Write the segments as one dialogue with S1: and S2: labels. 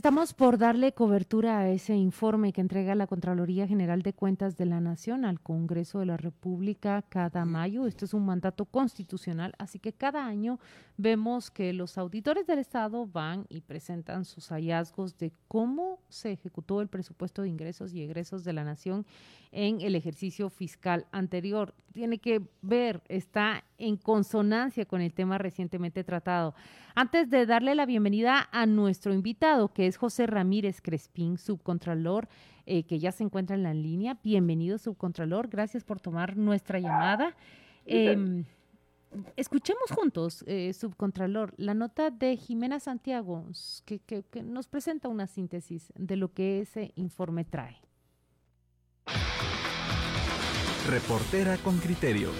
S1: Estamos por darle cobertura a ese informe que entrega la Contraloría General de Cuentas de la Nación al Congreso de la República cada mayo. Esto es un mandato constitucional, así que cada año vemos que los auditores del Estado van y presentan sus hallazgos de cómo se ejecutó el presupuesto de ingresos y egresos de la Nación en el ejercicio fiscal anterior. Tiene que ver, está en consonancia con el tema recientemente tratado. Antes de darle la bienvenida a nuestro invitado, que es José Ramírez Crespín, subcontralor, eh, que ya se encuentra en la línea. Bienvenido, subcontralor. Gracias por tomar nuestra llamada. Em, escuchemos juntos, eh, subcontralor, la nota de Jimena Santiago, que nos presenta una síntesis de lo que ese informe trae.
S2: Reportera con criterio.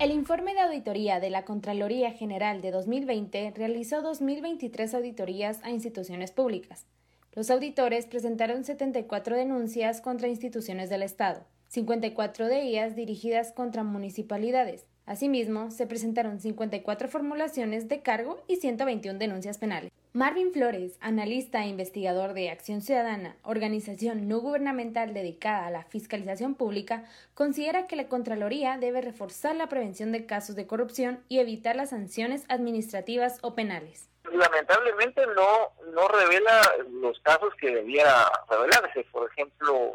S3: El informe de auditoría de la Contraloría General de 2020 realizó 2.023 auditorías a instituciones públicas. Los auditores presentaron 74 denuncias contra instituciones del Estado, 54 de ellas dirigidas contra municipalidades. Asimismo, se presentaron 54 formulaciones de cargo y 121 denuncias penales. Marvin Flores, analista e investigador de Acción Ciudadana, organización no gubernamental dedicada a la fiscalización pública, considera que la Contraloría debe reforzar la prevención de casos de corrupción y evitar las sanciones administrativas o penales.
S4: Lamentablemente no, no revela los casos que debiera revelarse. Por ejemplo,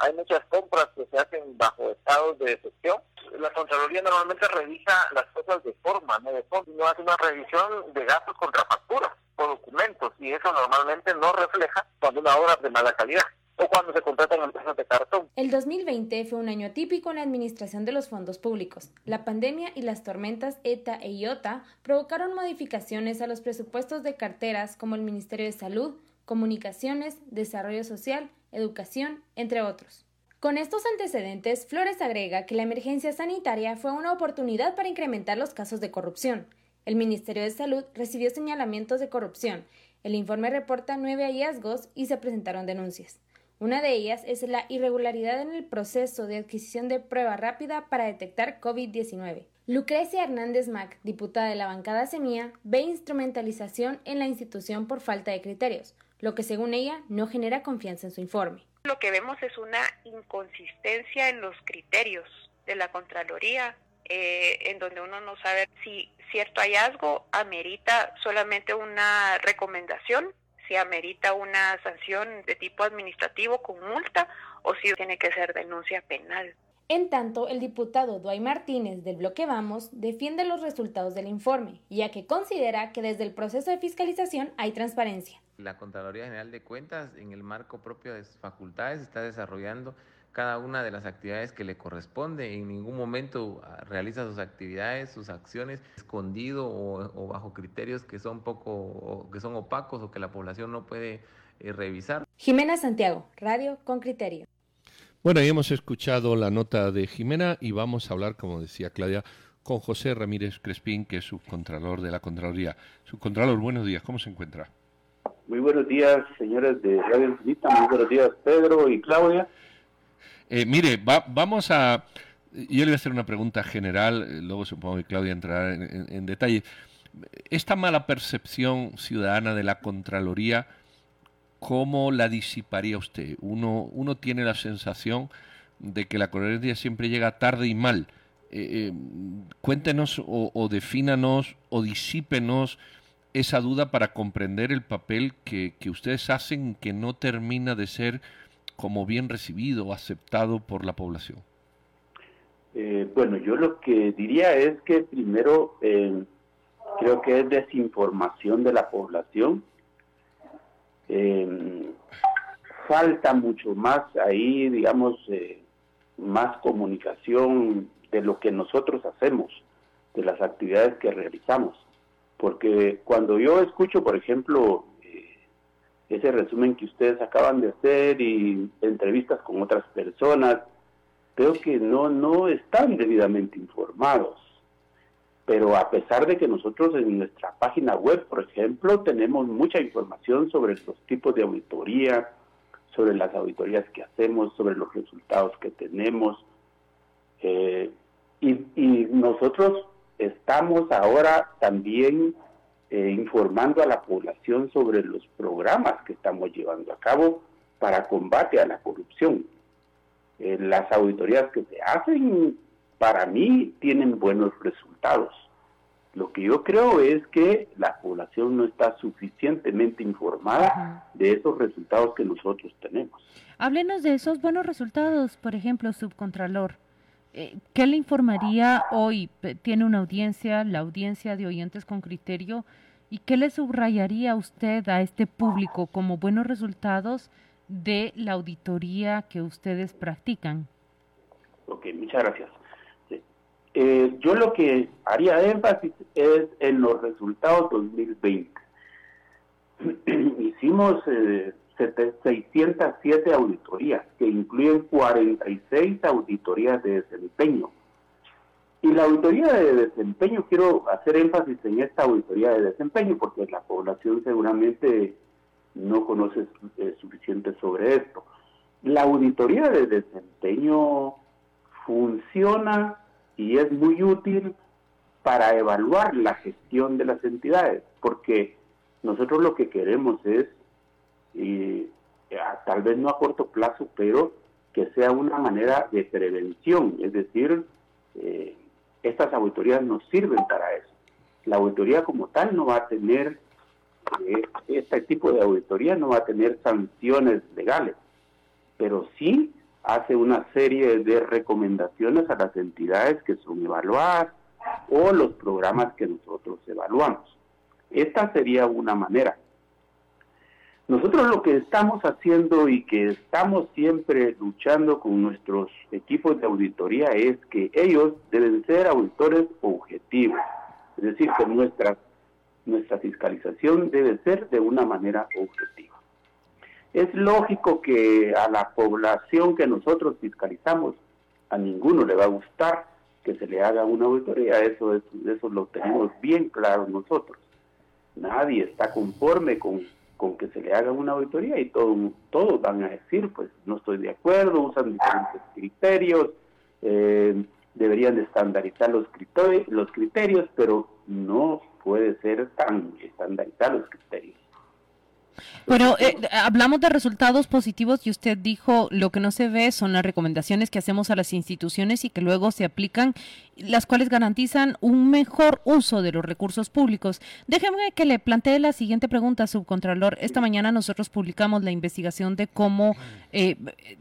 S4: hay muchas compras que se hacen bajo estados de excepción. La Contraloría normalmente revisa las cosas de forma, no de fondo. No hace una revisión de gastos contra facturas o documentos y eso normalmente no refleja cuando una obra es de mala calidad o cuando se contratan empresas de cartón.
S3: El 2020 fue un año atípico en la administración de los fondos públicos. La pandemia y las tormentas ETA e IOTA provocaron modificaciones a los presupuestos de carteras como el Ministerio de Salud, Comunicaciones, Desarrollo Social, Educación, entre otros. Con estos antecedentes, Flores agrega que la emergencia sanitaria fue una oportunidad para incrementar los casos de corrupción. El Ministerio de Salud recibió señalamientos de corrupción. El informe reporta nueve hallazgos y se presentaron denuncias. Una de ellas es la irregularidad en el proceso de adquisición de prueba rápida para detectar COVID-19. Lucrecia Hernández Mac, diputada de la bancada Semilla, ve instrumentalización en la institución por falta de criterios, lo que según ella no genera confianza en su informe.
S5: Lo que vemos es una inconsistencia en los criterios de la Contraloría, eh, en donde uno no sabe si cierto hallazgo amerita solamente una recomendación, si amerita una sanción de tipo administrativo con multa o si tiene que ser denuncia penal.
S3: En tanto, el diputado Duay Martínez del bloque Vamos defiende los resultados del informe, ya que considera que desde el proceso de fiscalización hay transparencia.
S6: La Contraloría General de Cuentas, en el marco propio de sus facultades, está desarrollando cada una de las actividades que le corresponde. En ningún momento ah, realiza sus actividades, sus acciones escondido o, bajo criterios que son poco, que son opacos o que la población no puede eh, revisar.
S3: Jimena Santiago, Radio con Criterio.
S7: Bueno, ya hemos escuchado la nota de Jimena y vamos a hablar, como decía Claudia, con José Ramírez Crespín, que es subcontralor de la Contraloría. Subcontralor, buenos días, ¿cómo se encuentra?
S8: Muy buenos días, señores de Radio Infinita. Muy buenos días, Pedro y Claudia.
S7: Eh, mire, vamos a... Yo le voy a hacer una pregunta general, eh, luego supongo que Claudia entrará en, detalle. Esta mala percepción ciudadana de la Contraloría, ¿cómo la disiparía usted? Uno, uno tiene la sensación de que la Contraloría siempre llega tarde y mal. Eh, cuéntenos o, o defínanos o disípenos esa duda para comprender el papel que, ustedes hacen que no termina de ser como bien recibido o aceptado por la población?
S8: Eh, bueno, yo lo que diría es que primero eh, creo que es desinformación de la población. Eh, falta mucho más ahí, digamos, más comunicación de lo que nosotros hacemos, de las actividades que realizamos. Porque cuando yo escucho, por ejemplo, eh, ese resumen que ustedes acaban de hacer y entrevistas con otras personas, creo que no, no están debidamente informados. pero a pesar de que nosotros en nuestra página web, por ejemplo, tenemos mucha información sobre los tipos de auditoría, sobre las auditorías que hacemos, sobre los resultados que tenemos. Eh, y, nosotros estamos ahora también eh, informando a la población sobre los programas que estamos llevando a cabo para combate a la corrupción. Eh, las auditorías que se hacen, para mí, tienen buenos resultados. Lo que yo creo es que la población no está suficientemente informada de esos resultados que nosotros tenemos.
S1: Háblenos de esos buenos resultados, por ejemplo, subcontralor. Eh, ¿Qué le informaría hoy? Tiene una audiencia, la audiencia de oyentes con criterio, ¿y qué le subrayaría usted a este público como buenos resultados de la auditoría que ustedes practican?
S8: Ok, muchas gracias. Eh, yo lo que haría énfasis es en los resultados 2020. Hicimos eh, 607 auditorías, que incluyen 46 auditorías de desempeño. Y la auditoría de desempeño, quiero hacer énfasis en esta auditoría de desempeño, porque la población seguramente no conoce eh, suficiente sobre esto. La auditoría de desempeño funciona y es muy útil para evaluar la gestión de las entidades, porque nosotros lo que queremos es, y tal vez no a corto plazo, pero que sea una manera de prevención, es decir, eh, estas auditorías nos sirven para eso. La auditoría como tal no va a tener, eh, este tipo de auditoría no va a tener sanciones legales, pero sí hace una serie de recomendaciones a las entidades que son evaluadas o los programas que nosotros evaluamos. Esta sería una manera. Nosotros lo que estamos haciendo y que estamos siempre luchando con nuestros equipos de auditoría es que ellos deben ser auditores objetivos. Es decir, que nuestra, nuestra fiscalización debe ser de una manera objetiva. Es lógico que a la población que nosotros fiscalizamos, a ninguno le va a gustar que se le haga una auditoría, eso, eso lo tenemos bien claro nosotros. Nadie está conforme con, que se le haga una auditoría y todo, todos van a decir, pues no estoy de acuerdo, usan diferentes criterios, eh, deberían de estandarizar los criterios, los criterios, pero no puede ser tan estandarizar los criterios.
S1: Bueno, eh, hablamos de resultados positivos y usted dijo lo que no se ve son las recomendaciones que hacemos a las instituciones y que luego se aplican, las cuales garantizan un mejor uso de los recursos públicos. Déjeme que le plantee la siguiente pregunta, subcontralor. Esta mañana nosotros publicamos la investigación de cómo eh,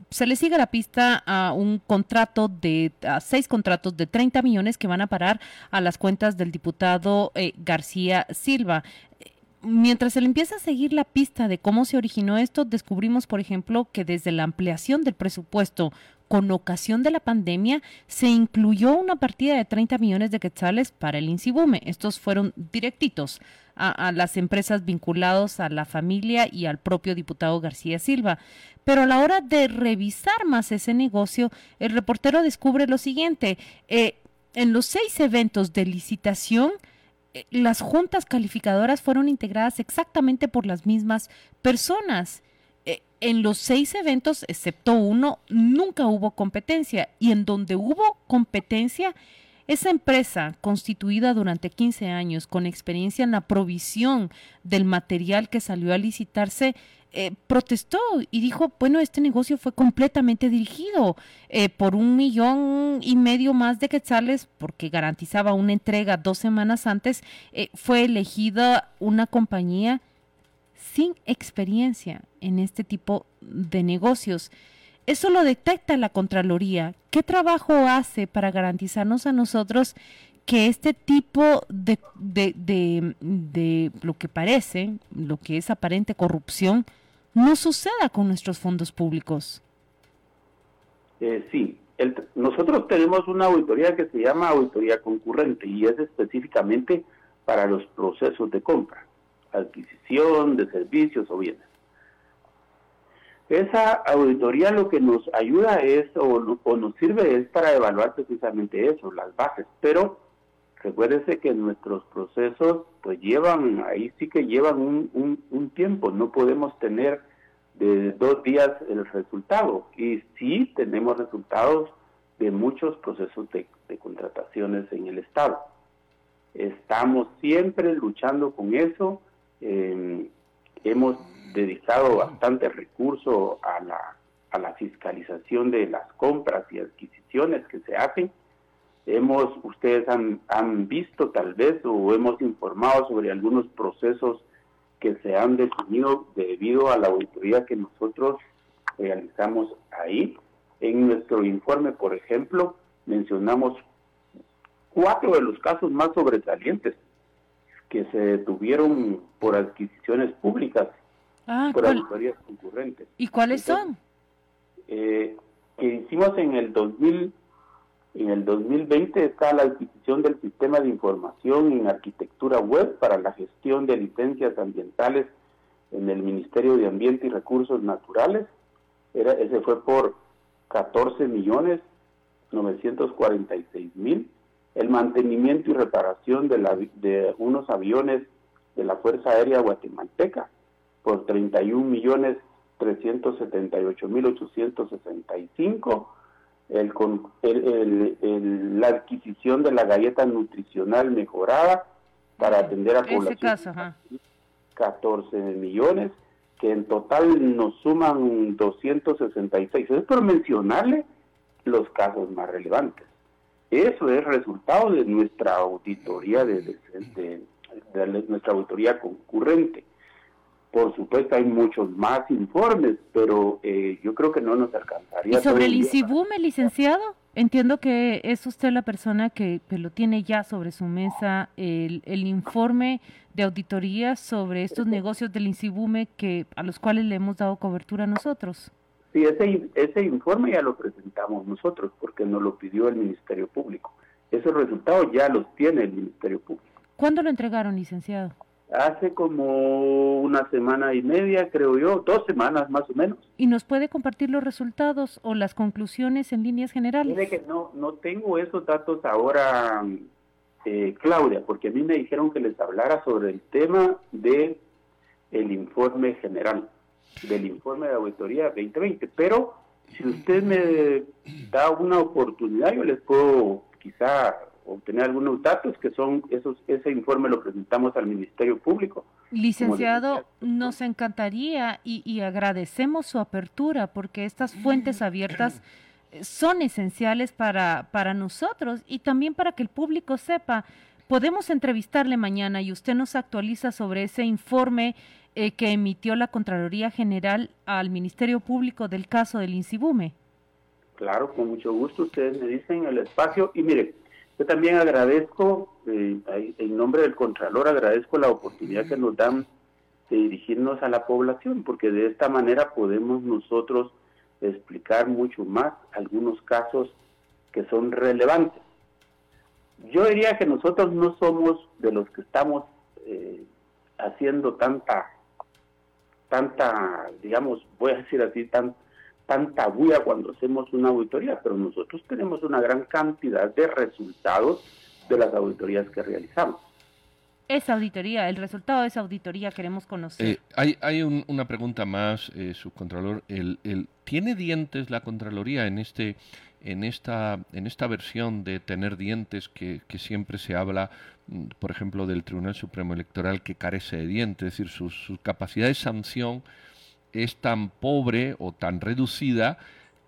S1: se le sigue la pista a un contrato de, a seis contratos de 30 millones que van a parar a las cuentas del diputado eh, García Silva mientras se empieza a seguir la pista de cómo se originó esto, descubrimos, por ejemplo, que desde la ampliación del presupuesto con ocasión de la pandemia, se incluyó una partida de 30 millones de quetzales para el INSIBUME. Estos fueron directitos a, a, las empresas vinculados a la familia y al propio diputado García Silva. Pero a la hora de revisar más ese negocio, el reportero descubre lo siguiente. Eh, en los seis eventos de licitación, las juntas calificadoras fueron integradas exactamente por las mismas personas. Eh, en los seis eventos, excepto uno, nunca hubo competencia y en donde hubo competencia, esa empresa, constituida durante 15 años con experiencia en la provisión del material que salió a licitarse, eh, protestó y dijo, bueno, este negocio fue completamente dirigido eh, por un millón y medio más de quetzales, porque garantizaba una entrega dos semanas antes, eh, fue elegida una compañía sin experiencia en este tipo de negocios. Eso lo detecta la Contraloría. ¿Qué trabajo hace para garantizarnos a nosotros que este tipo de, de, de, de, lo que parece, lo que es aparente corrupción, no suceda con nuestros fondos públicos.
S8: Eh, sí, nosotros tenemos una auditoría que se llama auditoría concurrente y es específicamente para los procesos de compra, adquisición de servicios o bienes. Esa auditoría lo que nos ayuda es o, o nos sirve es para evaluar precisamente eso, las bases, pero recuérdese que nuestros procesos pues llevan, ahí sí que llevan un, un, tiempo, no podemos tener de dos días el resultado. Y sí tenemos resultados de muchos procesos de, contrataciones en el Estado. Estamos siempre luchando con eso, eh, hemos dedicado bastante recurso a la, a la fiscalización de las compras y adquisiciones que se hacen. Hemos, ustedes han, han visto tal vez o hemos informado sobre algunos procesos que se han definido debido a la auditoría que nosotros realizamos ahí. En nuestro informe, por ejemplo, mencionamos cuatro de los casos más sobresalientes que se detuvieron por adquisiciones públicas, ah, por auditorías concurrentes.
S1: ¿Y cuáles son?
S8: Eh, que hicimos en el 2000 en el 2020 está la adquisición del sistema de información en arquitectura web para la gestión de licencias ambientales en el Ministerio de Ambiente y Recursos Naturales. Ese fue por 14 millones 946 mil. El mantenimiento y reparación de, la, de unos aviones de la Fuerza Aérea Guatemalteca por 31 millones 378 mil 865 el, la adquisición de la galleta nutricional mejorada para atender a población. 14 millones, que en total nos suman 266. Es por mencionarle los casos más relevantes. Eso es resultado de nuestra auditoría, de nuestra auditoría concurrente. Por supuesto, hay muchos más informes, pero eh, yo creo que no nos alcanzaría.
S1: ¿Y sobre el INSIBUME, licenciado? Entiendo que es usted la persona que, lo tiene ya sobre su mesa, el, informe de auditoría sobre estos negocios del INSIBUME que, a los cuales le hemos dado cobertura nosotros.
S8: Sí, ese, ese informe ya lo presentamos nosotros porque nos lo pidió el Ministerio Público. Esos resultados ya los tiene el Ministerio Público.
S1: ¿Cuándo lo entregaron, licenciado?
S8: Hace como una semana y media, creo yo, dos semanas más o menos.
S1: ¿Y nos puede compartir los resultados o las conclusiones en líneas generales?
S8: Mire que no, no tengo esos datos ahora, eh, Claudia, porque a mí me dijeron que les hablara sobre el tema de el informe general, del informe de auditoría 2020, pero si usted me da una oportunidad, yo les puedo quizá obtener algunos datos que son esos ese informe lo presentamos al Ministerio Público.
S1: Licenciado, nos encantaría y, y agradecemos su apertura porque estas fuentes abiertas son esenciales para, para nosotros y también para que el público sepa. Podemos entrevistarle mañana y usted nos actualiza sobre ese informe eh, que emitió la Contraloría General al Ministerio Público del caso del Insibume.
S8: Claro, con mucho gusto. Ustedes me dicen el espacio. Y mire, yo también agradezco, eh, en nombre del Contralor, agradezco la oportunidad que nos dan de dirigirnos a la población, porque de esta manera podemos nosotros explicar mucho más algunos casos que son relevantes. Yo diría que nosotros no somos de los que estamos eh, haciendo tanta, tanta, digamos, voy a decir así, tan, tanta bulla cuando hacemos una auditoría, pero nosotros tenemos una gran cantidad de resultados de las auditorías que realizamos.
S1: Esa auditoría, el resultado de esa auditoría queremos conocer.
S7: Eh, hay hay una pregunta más, eh, subcontralor. El, el, ¿Tiene dientes la Contraloría en este en esta en esta versión de tener dientes que, que, siempre se habla, mm, por ejemplo, del Tribunal Supremo Electoral que carece de dientes, es decir, su, su capacidad de sanción es tan pobre o tan reducida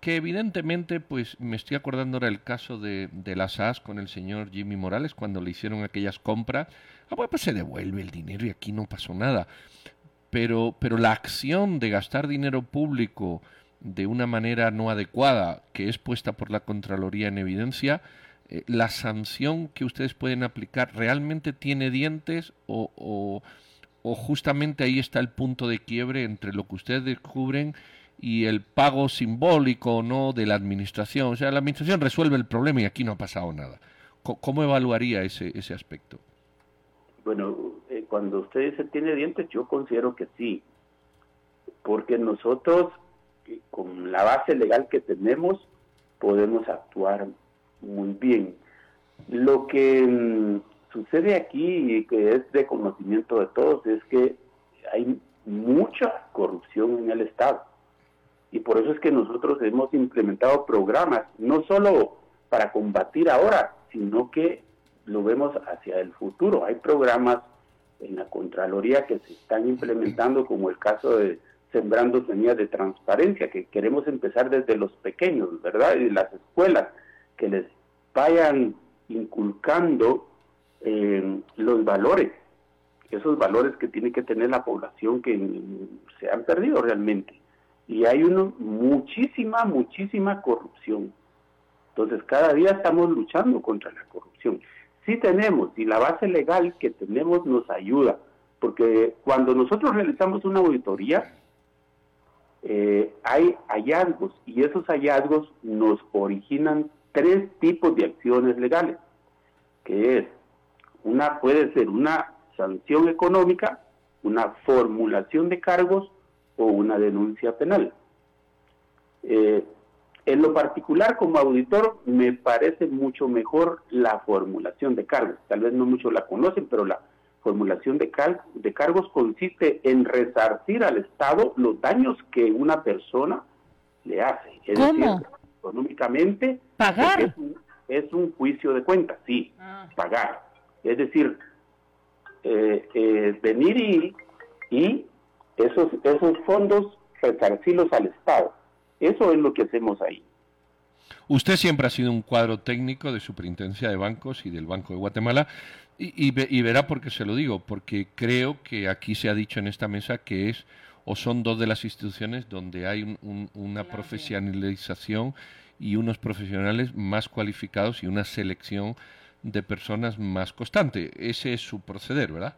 S7: que evidentemente, pues me estoy acordando ahora el caso de, de las SAS con el señor Jimmy Morales cuando le hicieron aquellas compras. Ah, pues se devuelve el dinero y aquí no pasó nada. Pero, pero la acción de gastar dinero público de una manera no adecuada, que es puesta por la Contraloría en evidencia, eh, la sanción que ustedes pueden aplicar realmente tiene dientes o justamente ahí está el punto de quiebre entre lo que ustedes descubren y el pago simbólico no de la administración. O sea, la administración resuelve el problema y aquí no ha pasado nada. ¿Cómo evaluaría ese, ese aspecto?
S8: Bueno, eh, cuando usted dice tiene dientes, yo considero que sí, porque nosotros, eh, con la base legal que tenemos, podemos actuar muy bien. Lo que mm, sucede aquí y que es de conocimiento de todos es que hay mucha corrupción en el Estado. Y por eso es que nosotros hemos implementado programas, no solo para combatir ahora, sino que lo vemos hacia el futuro. Hay programas en la Contraloría que se están implementando, como el caso de Sembrando Semillas de Transparencia, que queremos empezar desde los pequeños, ¿verdad? Y las escuelas, que les vayan inculcando eh, los valores, esos valores que tiene que tener la población que se han perdido realmente. Y hay uno, muchísima, muchísima corrupción. Entonces, cada día estamos luchando contra la corrupción. Sí tenemos, y la base legal que tenemos nos ayuda, porque cuando nosotros realizamos una auditoría, eh, hay hallazgos, y esos hallazgos nos originan tres tipos de acciones legales, que es, una puede ser una sanción económica, una formulación de cargos o una denuncia penal. Eh, en lo particular, como auditor, me parece mucho mejor la formulación de cargos. Tal vez no muchos la conocen, pero la formulación de, de cargos consiste en resarcir al Estado los daños que una persona le hace. Es
S1: ¿Cómo?
S8: Decir, económicamente,
S1: ¿Pagar?
S8: Es un, juicio de cuentas, sí, ah. pagar. Es decir, eh, eh, venir y, y esos, esos fondos resarcirlos al Estado. Eso es lo que hacemos ahí.
S7: Usted siempre ha sido un cuadro técnico de Superintendencia de Bancos y del Banco de Guatemala y, y, verá por qué se lo digo, porque creo que aquí se ha dicho en esta mesa que es o son dos de las instituciones donde hay una profesionalización y unos profesionales más cualificados y una selección de personas más constante. Ese es su proceder, ¿verdad?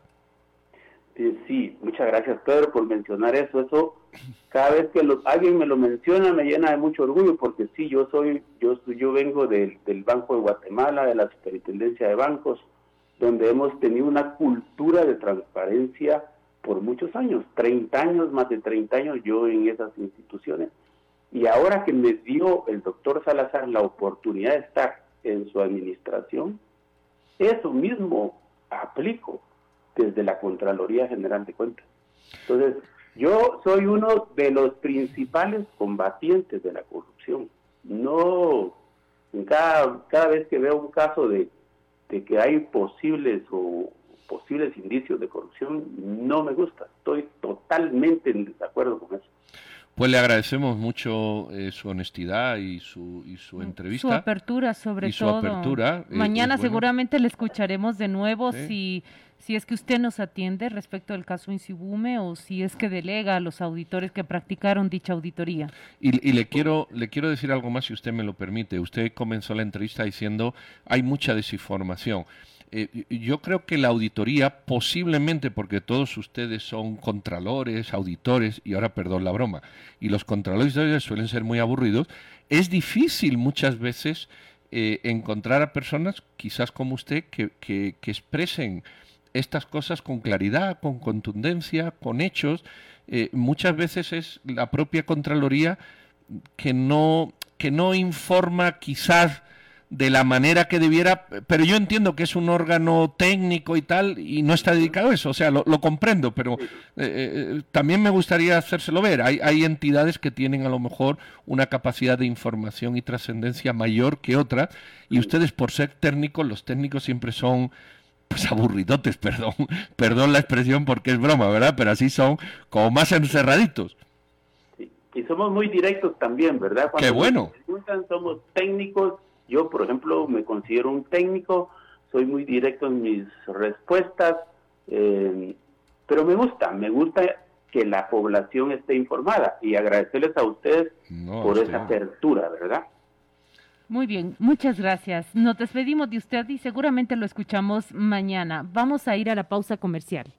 S8: Eh, sí, muchas gracias Pedro por mencionar eso. Eso cada vez que alguien me lo menciona me llena de mucho orgullo porque sí, yo soy, yo, yo vengo del, Banco de Guatemala, de la Superintendencia de Bancos, donde hemos tenido una cultura de transparencia por muchos años, 30 años, más de 30 años yo en esas instituciones. Y ahora que me dio el doctor Salazar la oportunidad de estar en su administración, eso mismo aplico desde la Contraloría General de Cuentas. Entonces, yo soy uno de los principales combatientes de la corrupción. No, cada, cada vez que veo un caso de, de que hay posibles o posibles indicios de corrupción, no me gusta. Estoy totalmente en desacuerdo con eso.
S7: Pues le agradecemos mucho eh, su honestidad y su, y su entrevista.
S1: Su apertura, sobre
S7: y su
S1: todo.
S7: apertura.
S1: Eh, Mañana seguramente le escucharemos de nuevo si, si es que usted nos atiende respecto del caso Insibume o si es que delega a los auditores que practicaron dicha auditoría.
S7: Y, y le, quiero, le quiero decir algo más, si usted me lo permite. Usted comenzó la entrevista diciendo hay mucha desinformación. Yo creo que la auditoría, posiblemente porque todos ustedes son contralores, auditores, y ahora perdón la broma, y los contralores suelen ser muy aburridos, es difícil muchas veces eh, encontrar a personas, quizás como usted, que, que, expresen estas cosas con claridad, con contundencia, con hechos. Eh, muchas veces es la propia Contraloría que no, que no informa quizás de la manera que debiera, pero yo entiendo que es un órgano técnico y tal, y no está dedicado a eso, o sea, lo, comprendo, pero eh, eh, también me gustaría hacérselo ver. Hay, hay entidades que tienen a lo mejor una capacidad de información y trascendencia mayor que otras, y ustedes por ser técnicos, los técnicos siempre son pues aburridotes, perdón, perdón la expresión porque es broma, ¿verdad? Pero así son como más encerraditos.
S8: Y somos muy directos también, ¿verdad?
S7: Qué bueno.
S8: somos técnicos yo, por ejemplo, me considero un técnico, soy muy directo en mis respuestas, eh, pero me gusta, me gusta que la población esté informada y agradecerles a ustedes por esa apertura, ¿verdad?
S1: Muy bien, muchas gracias. Nos despedimos de usted y seguramente lo escuchamos mañana. Vamos a ir a la pausa comercial.